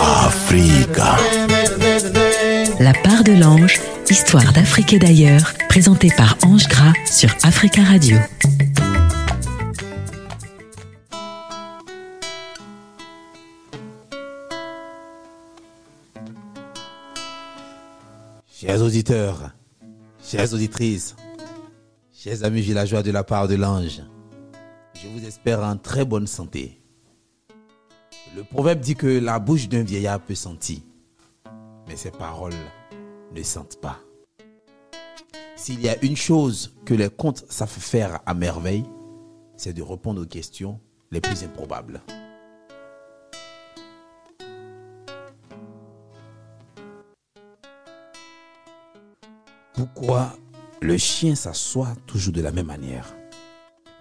Africa. La part de l'ange, histoire d'Afrique et d'ailleurs, présentée par Ange Gras sur Africa Radio. Chers auditeurs, chères auditrices, chers amis villageois de la part de l'ange, je vous espère en très bonne santé. Le proverbe dit que la bouche d'un vieillard peut sentir, mais ses paroles ne sentent pas. S'il y a une chose que les contes savent faire à merveille, c'est de répondre aux questions les plus improbables. Pourquoi le chien s'assoit toujours de la même manière?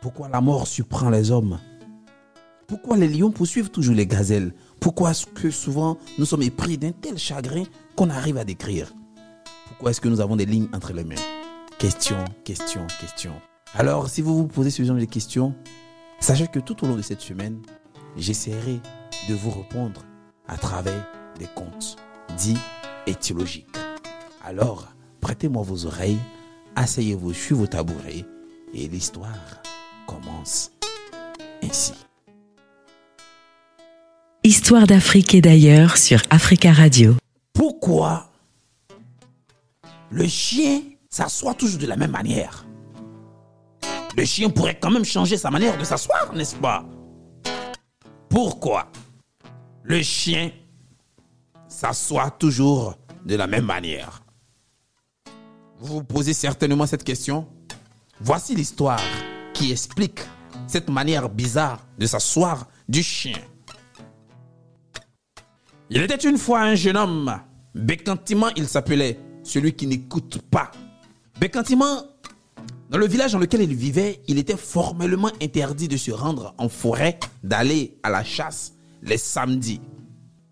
Pourquoi la mort surprend les hommes? Pourquoi les lions poursuivent toujours les gazelles? Pourquoi est-ce que souvent nous sommes épris d'un tel chagrin qu'on arrive à décrire? Pourquoi est-ce que nous avons des lignes entre les mains? Question, question, question. Alors, si vous vous posez ce genre de questions, sachez que tout au long de cette semaine, j'essaierai de vous répondre à travers des contes dits étiologiques. Alors, prêtez-moi vos oreilles, asseyez-vous sur vos tabourets et l'histoire commence ainsi. Histoire d'Afrique et d'ailleurs sur Africa Radio. Pourquoi le chien s'assoit toujours de la même manière? Le chien pourrait quand même changer sa manière de s'asseoir, n'est-ce pas? Pourquoi le chien s'assoit toujours de la même manière? Vous vous posez certainement cette question. Voici l'histoire explique cette manière bizarre de s'asseoir du chien. Il était une fois un jeune homme. Bécantiment, il s'appelait celui qui n'écoute pas. Bécantiment, dans le village dans lequel il vivait, il était formellement interdit de se rendre en forêt, d'aller à la chasse les samedis.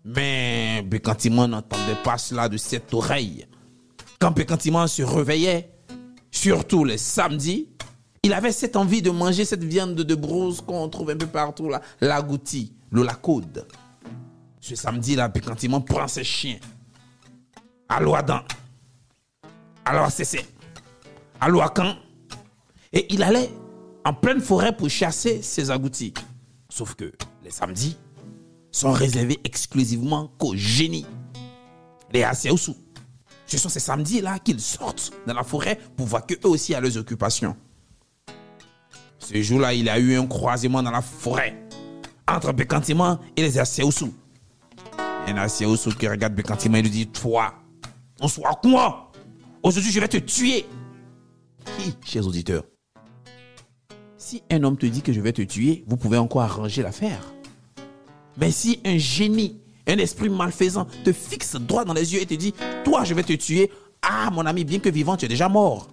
Mais Bécantiment n'entendait pas cela de cette oreille. Quand Bécantiment se réveillait, surtout les samedis, il avait cette envie de manger cette viande de brousse qu'on trouve un peu partout, là, l'agouti, le lacode. Ce samedi-là, Bécantiment prend ses chiens. À Loadan, à c'est à Loacan, et il allait en pleine forêt pour chasser ses agoutis. Sauf que les samedis sont réservés exclusivement qu'aux génies, les Asiaoussou. Ce sont ces samedis-là qu'ils sortent dans la forêt pour voir qu'eux aussi à leurs occupations. Ce jour-là, il y a eu un croisement dans la forêt entre Bécantiment et les Asiaoussou. Un Asiaoussou qui regarde Bécantiment et lui dit Toi, on soit quoi? Aujourd'hui, je vais te tuer. Qui, chers auditeurs Si un homme te dit que je vais te tuer, vous pouvez encore arranger l'affaire. Mais si un génie, un esprit malfaisant te fixe droit dans les yeux et te dit Toi, je vais te tuer, ah, mon ami, bien que vivant, tu es déjà mort.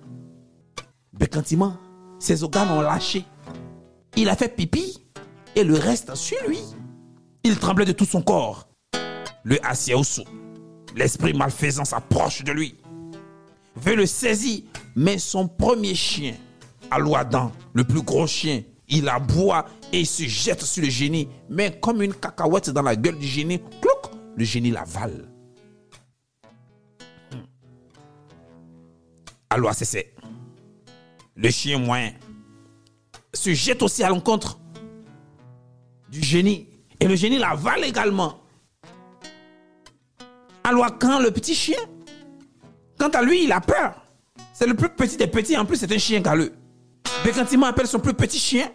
Bécantiment, ses organes ont lâché. Il a fait pipi et le reste sur lui. Il tremblait de tout son corps. Le Asiaoussou, l'esprit malfaisant s'approche de lui veut le saisir, mais son premier chien, Alouadan, le plus gros chien, il aboie et se jette sur le génie, mais comme une cacahuète dans la gueule du génie, le génie l'avale. Alors, c'est le chien moyen se jette aussi à l'encontre du génie et le génie l'avale également. Alors, quand le petit chien Quant à lui, il a peur. C'est le plus petit des petits. En plus, c'est un chien galeux. Bécantiment appelle son plus petit chien.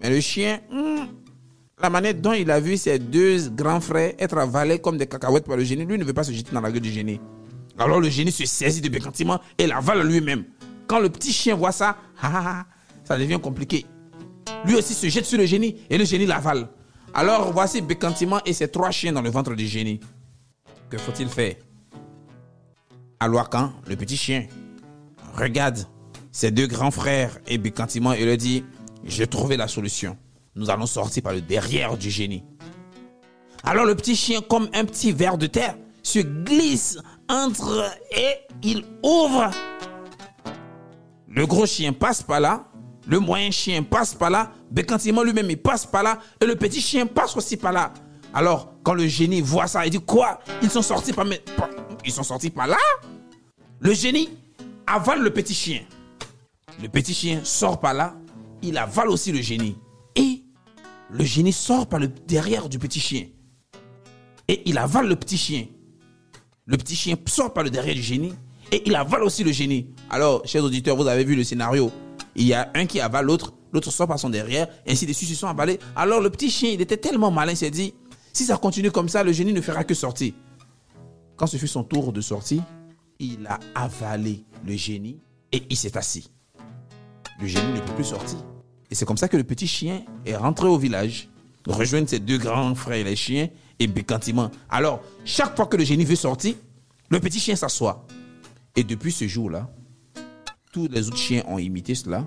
Mais le chien, hmm, la manière dont il a vu ses deux grands frères être avalés comme des cacahuètes par le génie, lui ne veut pas se jeter dans la gueule du génie. Alors le génie se saisit de Bécantiment et l'avale lui-même. Quand le petit chien voit ça, ça devient compliqué. Lui aussi se jette sur le génie et le génie l'avale. Alors voici Bécantiment et ses trois chiens dans le ventre du génie. Que faut-il faire? Alouakan, le petit chien, regarde ses deux grands frères et Bécantiment et leur dit J'ai trouvé la solution. Nous allons sortir par le derrière du génie. Alors le petit chien, comme un petit ver de terre, se glisse entre et il ouvre. Le gros chien passe par là Le moyen chien passe par là, Bécantiment lui-même, il passe par là, et le petit chien passe aussi par là. Alors, quand le génie voit ça, il dit quoi? Ils sont sortis par, ils sont sortis par là? Le génie avale le petit chien. Le petit chien sort par là, il avale aussi le génie. Et le génie sort par le derrière du petit chien. Et il avale le petit chien. Le petit chien sort par le derrière du génie et il avale aussi le génie. Alors, chers auditeurs, vous avez vu le scénario. Il y a un qui avale l'autre, l'autre sort par son derrière, ainsi de suite, ils sont avalés. Alors, le petit chien, il était tellement malin, il s'est dit, si ça continue comme ça, le génie ne fera que sortir. Quand ce fut son tour de sortie, il a avalé le génie et il s'est assis. Le génie ne peut plus sortir. Et c'est comme ça que le petit chien est rentré au village, rejoindre ses deux grands frères les chiens et bécantiment. Alors, chaque fois que le génie veut sortir, le petit chien s'assoit. Et depuis ce jour-là, tous les autres chiens ont imité cela.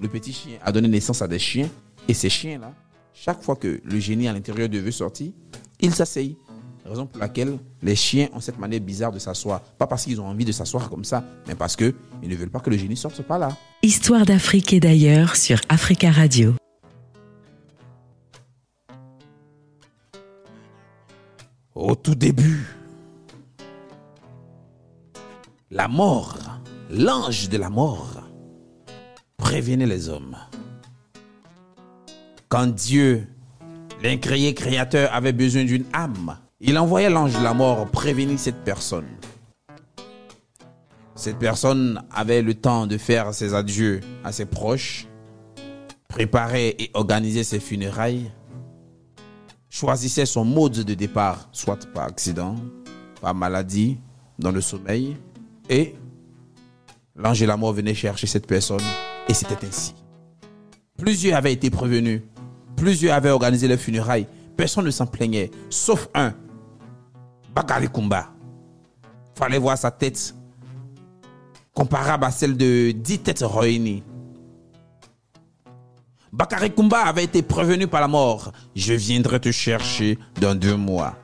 Le petit chien a donné naissance à des chiens. Et ces chiens-là, chaque fois que le génie à l'intérieur de veut sortir, ils s'asseyent. Raison pour laquelle les chiens ont cette manière bizarre de s'asseoir. Pas parce qu'ils ont envie de s'asseoir comme ça, mais parce qu'ils ne veulent pas que le génie sorte pas là. Histoire d'Afrique et d'ailleurs sur Africa Radio. Au tout début, la mort, l'ange de la mort, prévenait les hommes. Quand Dieu, l'incréé créateur, avait besoin d'une âme, il envoyait l'ange de la mort prévenir cette personne. Cette personne avait le temps de faire ses adieux à ses proches, préparer et organiser ses funérailles, choisissait son mode de départ, soit par accident, par maladie, dans le sommeil, et l'ange de la mort venait chercher cette personne, et c'était ainsi. Plusieurs avaient été prévenus, plusieurs avaient organisé les funérailles, personne ne s'en plaignait, sauf un, Bakari Kumba. Fallait voir sa tête comparable à celle de dix têtes réunies. Bakari Kumba avait été prévenu par la mort. Je viendrai te chercher dans deux mois.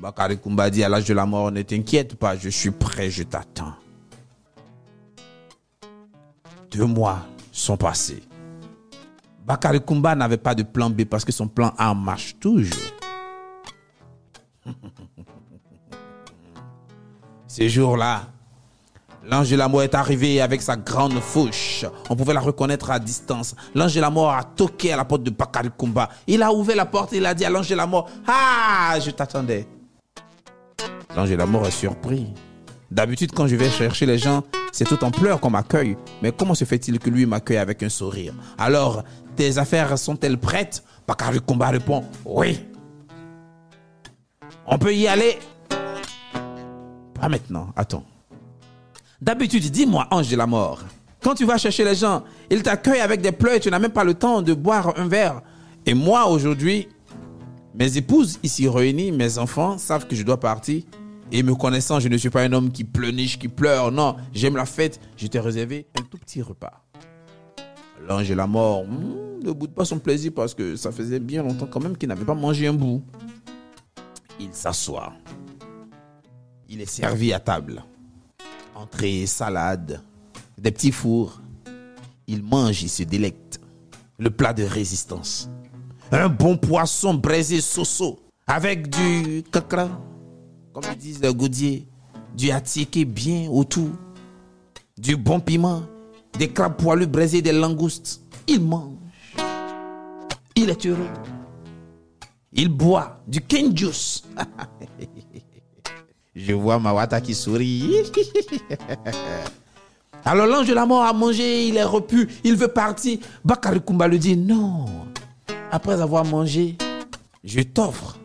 Bakari Kumba dit à l'âge de la mort, ne t'inquiète pas, je suis prêt, je t'attends. Deux mois sont passés. Bakari Kumba n'avait pas de plan B parce que son plan A marche toujours. Ces jours-là, L'ange de la mort est arrivé avec sa grande fouche. On pouvait la reconnaître à distance. L'ange de la mort a toqué à la porte de Bakari Kumba. Il a ouvert la porte et il a dit à l'ange de la mort, Ah, je t'attendais. L'ange de la mort est surpris. D'habitude, quand je vais chercher les gens, c'est tout en pleurs qu'on m'accueille. Mais comment se fait-il que lui m'accueille avec un sourire? Alors, tes affaires sont-elles prêtes? Bakari Kumba répond, Oui. On peut y aller? Pas maintenant, attends. D'habitude, dis-moi, ange de la mort, quand tu vas chercher les gens, ils t'accueillent avec des pleurs et tu n'as même pas le temps de boire un verre. Et moi, aujourd'hui, mes épouses ici réunies, mes enfants savent que je dois partir. Et me connaissant, je ne suis pas un homme qui pleurniche, qui pleure. Non, j'aime la fête. Je t'ai réservé un tout petit repas. L'ange de la mort hmm, ne boude pas son plaisir parce que ça faisait bien longtemps quand même qu'il n'avait pas mangé un bout. Il s'assoit. Il est servi à table entrée, salade, des petits fours. Il mange, il se délecte. Le plat de résistance. Un bon poisson braisé soso avec du kakra, comme ils disent les goudiers, du attiqué bien autour, du bon piment, des crabes poilus braisés, des langoustes. Il mange. Il est heureux. Il boit du cane juice. Je vois Mawata qui sourit. Alors l'ange de la mort a mangé, il est repu, il veut partir. Bakari Kumba lui dit non. Après avoir mangé, je t'offre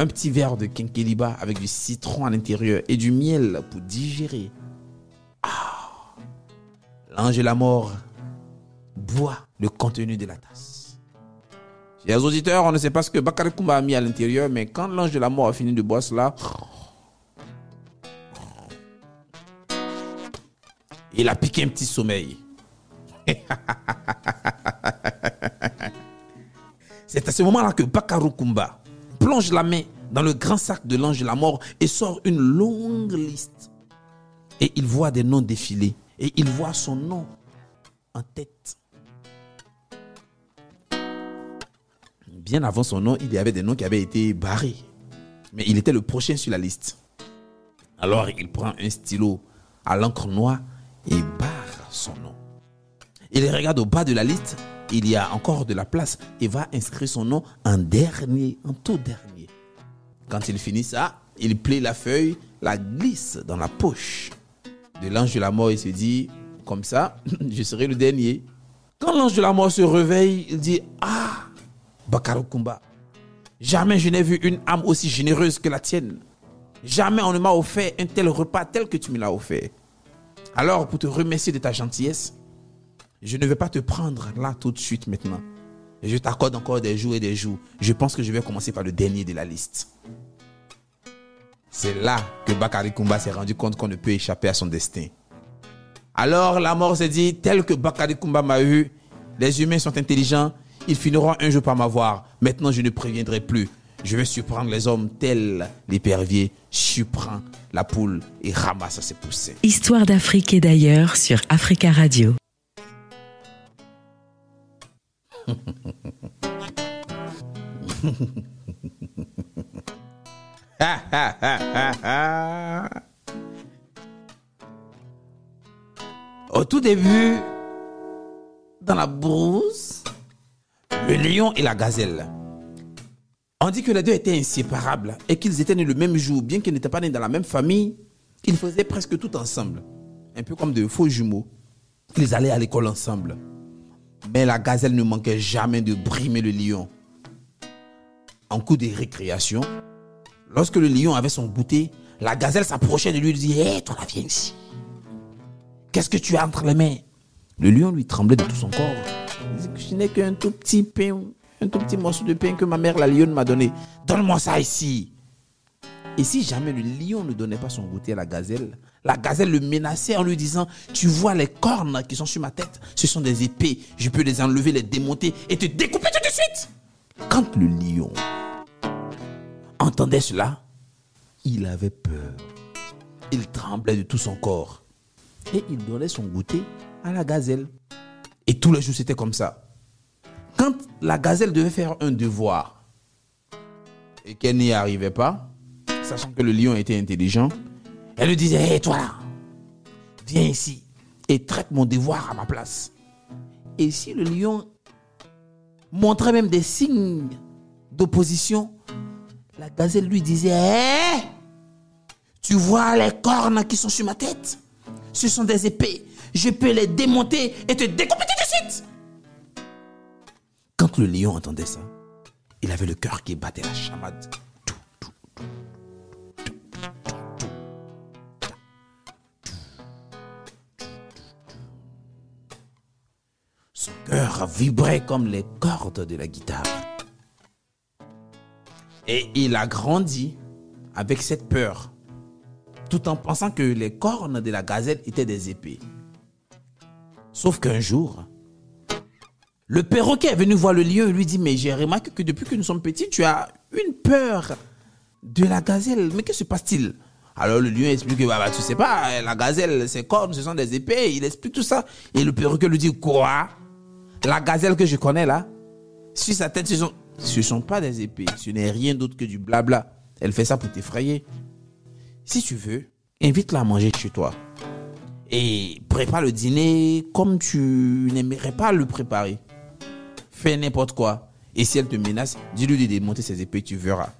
un petit verre de kenkeliba avec du citron à l'intérieur et du miel pour digérer. Ah, l'ange de la mort boit le contenu de la tasse. Chers auditeurs, on ne sait pas ce que Bakari Kumba a mis à l'intérieur, mais quand l'ange de la mort a fini de boire cela, il a piqué un petit sommeil. C'est à ce moment-là que Bakaru Kumba plonge la main dans le grand sac de l'ange de la mort et sort une longue liste. Et il voit des noms défiler. Et il voit son nom en tête. Bien avant son nom, il y avait des noms qui avaient été barrés. Mais il était le prochain sur la liste. Alors il prend un stylo à l'encre noire et barre son nom. Il regarde au bas de la liste il y a encore de la place et va inscrire son nom en dernier, en tout dernier. Quand il finit ça, il plie la feuille, la glisse dans la poche de l'ange de la mort et se dit, comme ça, je serai le dernier. Quand l'ange de la mort se réveille, il dit, ah, Bakarukumba, jamais je n'ai vu une âme aussi généreuse que la tienne. Jamais on ne m'a offert un tel repas tel que tu me l'as offert. Alors, pour te remercier de ta gentillesse, je ne vais pas te prendre là tout de suite maintenant. Je t'accorde encore des jours et des jours. Je pense que je vais commencer par le dernier de la liste. C'est là que Bakari Kumba s'est rendu compte qu'on ne peut échapper à son destin. Alors la mort s'est dit, tel que Bakari Kumba m'a eu, les humains sont intelligents, ils finiront un jour par m'avoir. Maintenant, je ne préviendrai plus. Je vais surprendre les hommes tels l'épervier surprend la poule et ramasse ses poussins. Histoire d'Afrique et d'ailleurs sur Africa Radio. Au tout début, dans la brousse, le lion et la gazelle. On dit que les deux étaient inséparables et qu'ils étaient nés le même jour, bien qu'ils n'étaient pas nés dans la même famille, ils faisaient presque tout ensemble. Un peu comme de faux jumeaux. Ils allaient à l'école ensemble. Mais la gazelle ne manquait jamais de brimer le lion. En coup de récréation, lorsque le lion avait son goûter, la gazelle s'approchait de lui et lui disait Hé, toi là, viens ici. Qu'est-ce que tu as entre les mains? Le lion lui tremblait de tout son corps. Il disait Je n'ai qu'un tout petit pain, un tout petit morceau de pain que ma mère la lionne m'a donné. Donne-moi ça ici. Et si jamais le lion ne donnait pas son goûter à la gazelle, la gazelle le menaçait en lui disant, tu vois les cornes qui sont sur ma tête, ce sont des épées, je peux les enlever, les démonter et te découper tout de suite. Quand le lion entendait cela, il avait peur. Il tremblait de tout son corps. Et il donnait son goûter à la gazelle. Et tous les jours, c'était comme ça. Quand la gazelle devait faire un devoir et qu'elle n'y arrivait pas, sachant que le lion était intelligent, elle lui disait, hé toi là, viens ici et traite mon devoir à ma place. Et si le lion montrait même des signes d'opposition, la gazelle lui disait, hé, tu vois les cornes qui sont sur ma tête? Ce sont des épées. Je peux les démonter et te découper tout de suite. Quand le lion entendait ça, il avait le cœur qui battait la chamade. Vibrait comme les cordes de la guitare. Et il a grandi avec cette peur, tout en pensant que les cornes de la gazelle étaient des épées. Sauf qu'un jour, le perroquet est venu voir le lion et lui dit, mais j'ai remarqué que depuis que nous sommes petits, tu as une peur de la gazelle. Mais que se passe-t-il? Alors le lion explique que, bah, bah, tu sais pas, la gazelle, ses cornes, ce sont des épées. Il explique tout ça. Et le perroquet lui dit, quoi? La gazelle que je connais là, sur sa tête, ce sont, ce sont pas des épées. Ce n'est rien d'autre que du blabla. Elle fait ça pour t'effrayer. Si tu veux, invite-la à manger chez toi. Et prépare le dîner comme tu n'aimerais pas le préparer. Fais n'importe quoi. Et si elle te menace, dis-lui de démonter ses épées, tu verras.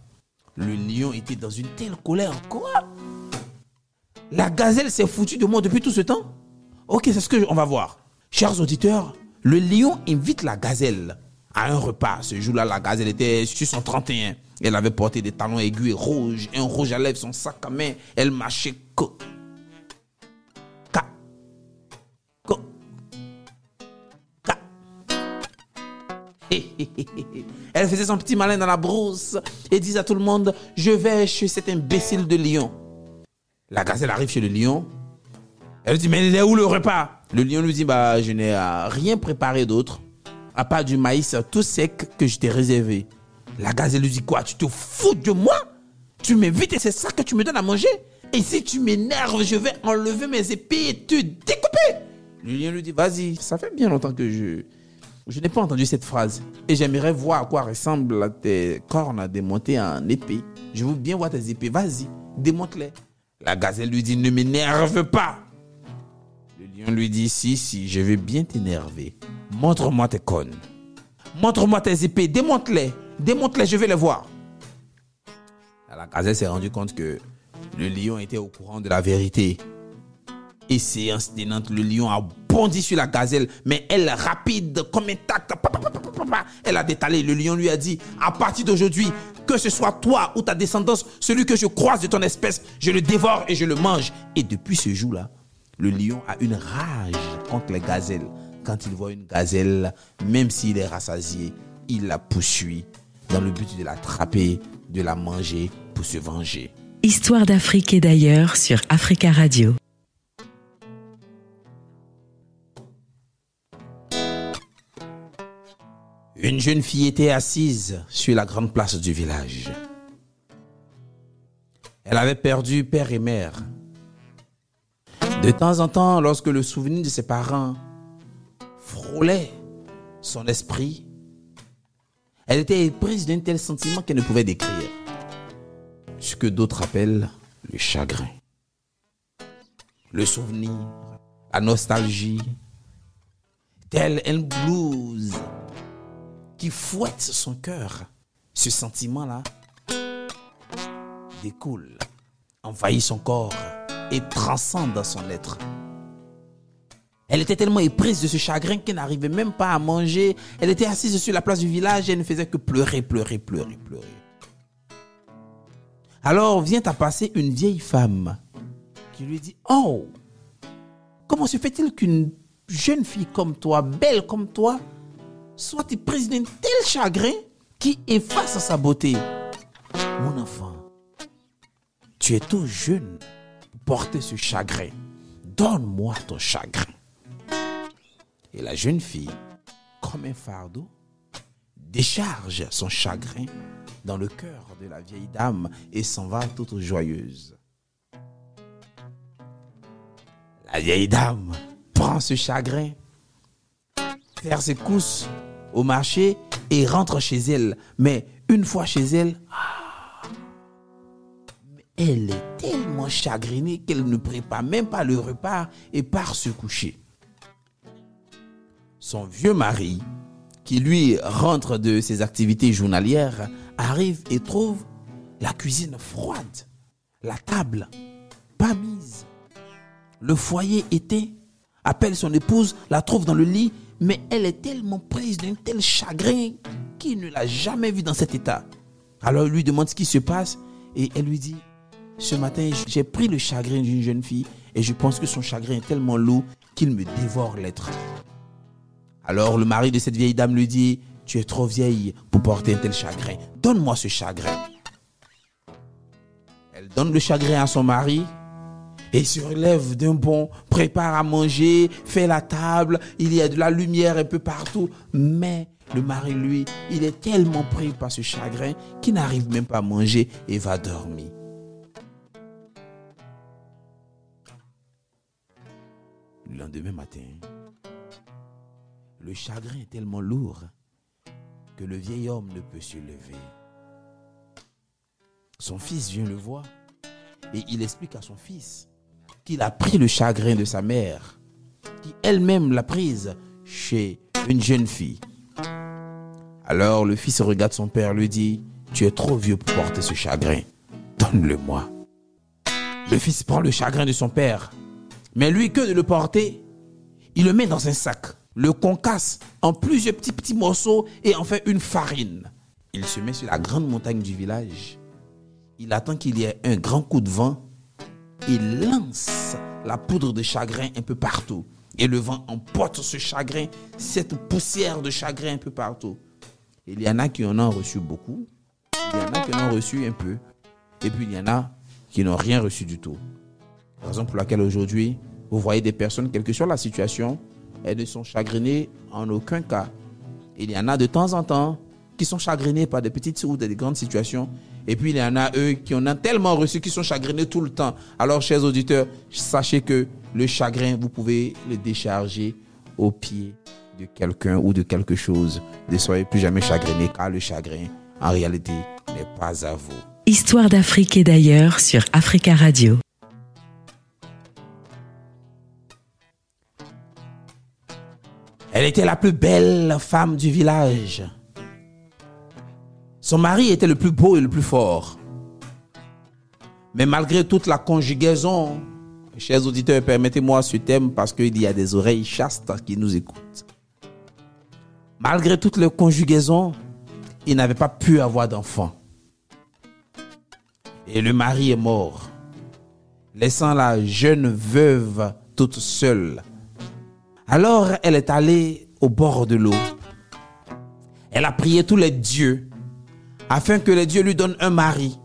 Le lion était dans une telle colère. Quoi? La gazelle s'est foutue de moi depuis tout ce temps? Ok, c'est ce que on va voir. Chers auditeurs, le lion invite la gazelle à un repas. Ce jour-là, la gazelle était sur son 31. Elle avait porté des talons aigus et rouges, un rouge à lèvres, son sac à main. Elle marchait co. Ca. Co. Ca. Elle faisait son petit malin dans la brousse et disait à tout le monde Je vais chez cet imbécile de lion. La gazelle arrive chez le lion. Elle dit Mais il est où le repas? Le lion lui dit Bah, je n'ai euh, rien préparé d'autre, à part du maïs tout sec que je t'ai réservé. La gazelle lui dit Quoi Tu te fous de moi? Tu m'invites et c'est ça que tu me donnes à manger? Et si tu m'énerves, je vais enlever mes épées et te découper Le lion lui dit Vas-y, ça fait bien longtemps que je Je n'ai pas entendu cette phrase. Et j'aimerais voir à quoi ressemblent tes cornes démontées en épée. Je veux bien voir tes épées. Vas-y, démonte-les. La gazelle lui dit, ne m'énerve pas. Lion lui dit, si, si, je vais bien t'énerver. Montre-moi tes cornes. Montre-moi tes épées. Démonte-les. Démonte-les, je vais les voir. La gazelle s'est rendu compte que le lion était au courant de la vérité. Et séance tenante, le lion a bondi sur la gazelle, mais elle, rapide comme un elle a détalé. Le lion lui a dit, à partir d'aujourd'hui, que ce soit toi ou ta descendance, celui que je croise de ton espèce, je le dévore et je le mange. Et depuis ce jour-là, le lion a une rage contre les gazelles. Quand il voit une gazelle, même s'il est rassasié, il la poursuit dans le but de l'attraper, de la manger pour se venger. Histoire d'Afrique et d'ailleurs sur Africa Radio. Une jeune fille était assise sur la grande place du village. Elle avait perdu père et mère. De temps en temps, lorsque le souvenir de ses parents frôlait son esprit, elle était prise d'un tel sentiment qu'elle ne pouvait décrire. Ce que d'autres appellent le chagrin. Le souvenir, la nostalgie, tel un blues qui fouette son cœur. Ce sentiment-là découle, envahit son corps et transcende dans son être. Elle était tellement éprise de ce chagrin qu'elle n'arrivait même pas à manger. Elle était assise sur la place du village et ne faisait que pleurer, pleurer, pleurer, pleurer. Alors vient à passer une vieille femme qui lui dit, Oh, comment se fait-il qu'une jeune fille comme toi, belle comme toi, soit prise d'un tel chagrin qui efface sa beauté? Mon enfant, tu es trop jeune porter ce chagrin. Donne-moi ton chagrin. Et la jeune fille, comme un fardeau, décharge son chagrin dans le cœur de la vieille dame et s'en va toute joyeuse. La vieille dame prend ce chagrin, faire ses courses au marché et rentre chez elle. Mais une fois chez elle, elle est tellement chagrinée qu'elle ne prépare même pas le repas et part se coucher. Son vieux mari, qui lui rentre de ses activités journalières, arrive et trouve la cuisine froide, la table pas mise, le foyer éteint, appelle son épouse, la trouve dans le lit mais elle est tellement prise d'un tel chagrin qu'il ne l'a jamais vue dans cet état. Alors il lui demande ce qui se passe et elle lui dit, ce matin j'ai pris le chagrin d'une jeune fille et je pense que son chagrin est tellement lourd qu'il me dévore l'être. Alors le mari de cette vieille dame lui dit, tu es trop vieille pour porter un tel chagrin, donne-moi ce chagrin. Elle donne le chagrin à son mari et se relève d'un bond, prépare à manger, fait la table, il y a de la lumière un peu partout. Mais le mari, lui, il est tellement pris par ce chagrin qu'il n'arrive même pas à manger et va dormir. Le lendemain matin, le chagrin est tellement lourd que le vieil homme ne peut se lever. Son fils vient le voir et il explique à son fils qu'il a pris le chagrin de sa mère, qui elle-même l'a prise chez une jeune fille. Alors le fils regarde son père, lui dit, tu es trop vieux pour porter ce chagrin, donne-le-moi. Le fils prend le chagrin de son père, mais lui que de le porter, il le met dans un sac, le concasse en plusieurs petits petits morceaux et en fait une farine. Il se met sur la grande montagne du village. Il attend qu'il y ait un grand coup de vent il lance la poudre de chagrin un peu partout. Et le vent emporte ce chagrin, cette poussière de chagrin un peu partout. Il y en a qui en ont reçu beaucoup, il y en a qui en ont reçu un peu, et puis il y en a qui n'ont rien reçu du tout. Raison pour laquelle aujourd'hui, vous voyez des personnes, quelle que soit la situation, elles ne sont chagrinées en aucun cas. Il y en a de temps en temps qui sont chagrinés par des petites ou des grandes situations, et puis il y en a eux qui en ont tellement reçu qu'ils sont chagrinés tout le temps. Alors, chers auditeurs, sachez que le chagrin, vous pouvez le décharger au pied de quelqu'un ou de quelque chose, ne soyez plus jamais chagriné car le chagrin, en réalité, n'est pas à vous. Histoire d'Afrique et d'ailleurs sur Africa Radio. Elle était la plus belle femme du village. Son mari était le plus beau et le plus fort. Mais malgré toute la conjugaison, chers auditeurs, permettez-moi ce thème parce qu'il y a des oreilles chastes qui nous écoutent. Malgré toute la conjugaison, il n'avait pas pu avoir d'enfant. Et le mari est mort, laissant la jeune veuve toute seule. Alors elle est allée au bord de l'eau. Elle a prié tous les dieux afin que les dieux lui donnent un mari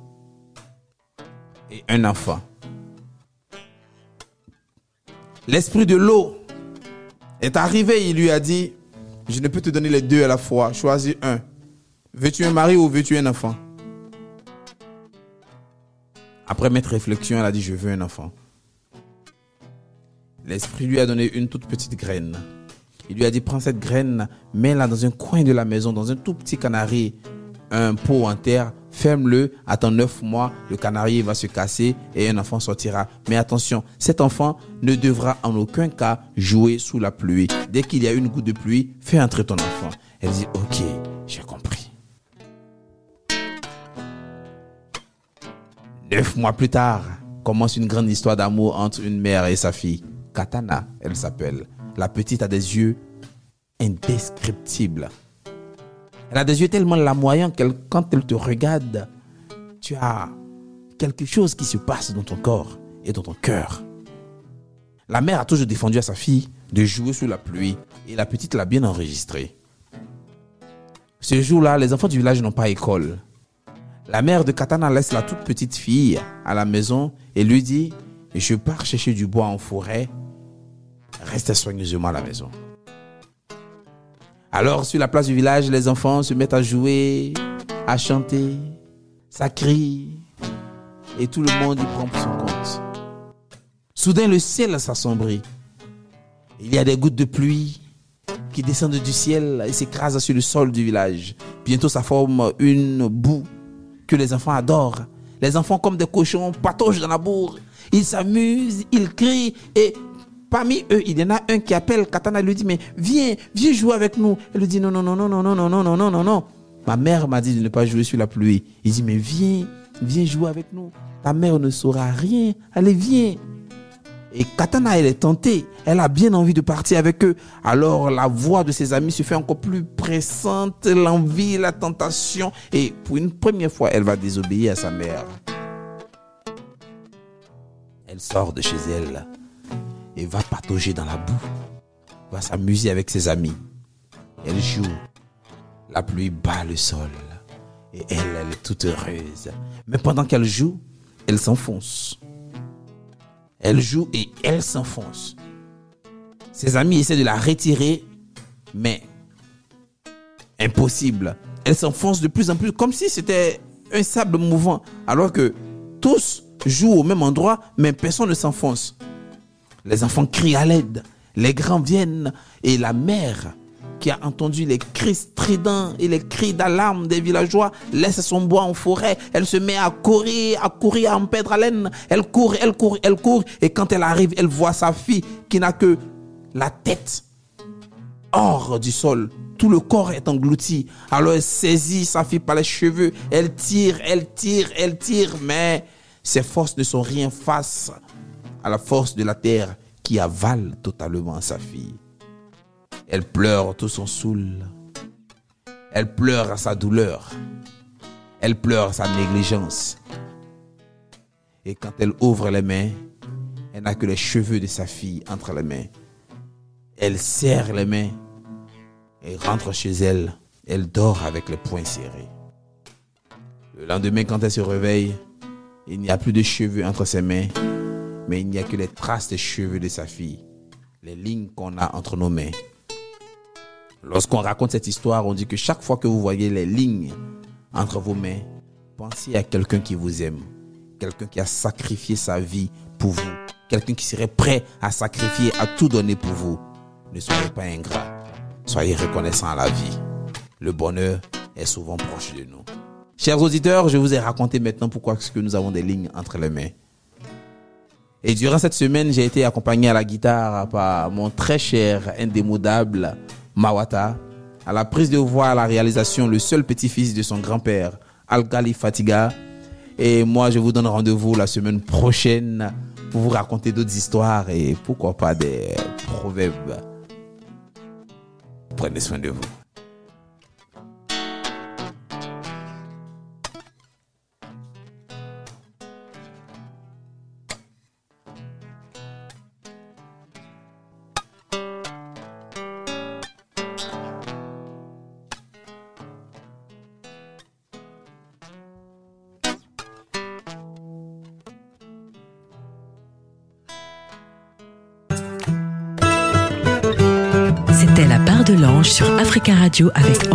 et un enfant. L'esprit de l'eau est arrivé, il lui a dit, je ne peux te donner les deux à la fois, choisis un. Veux-tu un mari ou veux-tu un enfant? Après mettre réflexion, elle a dit, je veux un enfant. L'esprit lui a donné une toute petite graine. Il lui a dit, prends cette graine, mets-la dans un coin de la maison, dans un tout petit canari, un pot en terre, ferme-le, attends neuf mois, le canari va se casser et un enfant sortira. Mais attention, cet enfant ne devra en aucun cas jouer sous la pluie. Dès qu'il y a une goutte de pluie, fais entrer ton enfant. Elle dit, ok, j'ai compris. Neuf mois plus tard, commence une grande histoire d'amour entre une mère et sa fille. Katana, elle s'appelle. La petite a des yeux indescriptibles. Elle a des yeux tellement lamoyants qu'elle, quand elle te regarde, tu as quelque chose qui se passe dans ton corps et dans ton cœur. La mère a toujours défendu à sa fille de jouer sous la pluie et la petite l'a bien enregistré. Ce jour-là, les enfants du village n'ont pas école. La mère de Katana laisse la toute petite fille à la maison et lui dit Je pars chercher du bois en forêt. Restez soigneusement à la maison. Alors, sur la place du village, les enfants se mettent à jouer, à chanter, ça crie, et tout le monde y prend pour son compte. Soudain, le ciel s'assombrit. Il y a des gouttes de pluie qui descendent du ciel et s'écrasent sur le sol du village. Bientôt, ça forme une boue que les enfants adorent. Les enfants, comme des cochons, pataugent dans la bourre. Ils s'amusent, ils crient et parmi eux, il y en a un qui appelle Katana lui dit mais viens, viens jouer avec nous. Elle lui dit non non non non non non non non non non non non. Ma mère m'a dit de ne pas jouer sur la pluie. Il dit mais viens, viens jouer avec nous. Ta mère ne saura rien. Allez viens. Et Katana, elle est tentée. Elle a bien envie de partir avec eux. Alors la voix de ses amis se fait encore plus pressante, l'envie, la tentation. Et pour une première fois, elle va désobéir à sa mère. Elle sort de chez elle et va patauger dans la boue. Va s'amuser avec ses amis. Elle joue. La pluie bat le sol. Et elle, elle est toute heureuse. Mais pendant qu'elle joue, elle s'enfonce. Elle joue et elle s'enfonce. Ses amis essaient de la retirer, mais impossible. Elle s'enfonce de plus en plus, comme si c'était un sable mouvant, alors que tous jouent au même endroit, mais personne ne s'enfonce. Les enfants crient à l'aide, les grands viennent, et la mère, qui a entendu les cris stridents et les cris d'alarme des villageois, laisse son bois en forêt. Elle se met à courir, à courir, à en perdre haleine. Elle court, elle court, elle court. Et quand elle arrive, elle voit sa fille qui n'a que la tête hors du sol. Tout le corps est englouti. Alors elle saisit sa fille par les cheveux. Elle tire, elle tire, elle tire. Mais ses forces ne sont rien face à la force de la terre qui avale totalement sa fille. Elle pleure tout son saoul. Elle pleure à sa douleur. Elle pleure à sa négligence. Et quand elle ouvre les mains, elle n'a que les cheveux de sa fille entre les mains. Elle serre les mains et rentre chez elle. Elle dort avec les poings serrés. Le lendemain, quand elle se réveille, il n'y a plus de cheveux entre ses mains, mais il n'y a que les traces des cheveux de sa fille, les lignes qu'on a entre nos mains. Lorsqu'on raconte cette histoire, on dit que chaque fois que vous voyez les lignes entre vos mains, pensez à quelqu'un qui vous aime, quelqu'un qui a sacrifié sa vie pour vous, quelqu'un qui serait prêt à sacrifier, à tout donner pour vous. Ne soyez pas ingrat. Soyez reconnaissants à la vie. Le bonheur est souvent proche de nous. Chers auditeurs, je vous ai raconté maintenant pourquoi que nous avons des lignes entre les mains. Et durant cette semaine, j'ai été accompagné à la guitare par mon très cher, indémodable Mawata, à la prise de voix, à la réalisation, le seul petit-fils de son grand-père, Al-Ghali Fatiga. Et moi, je vous donne rendez-vous la semaine prochaine pour vous raconter d'autres histoires et pourquoi pas des proverbes. Prenez soin de vous. Avec.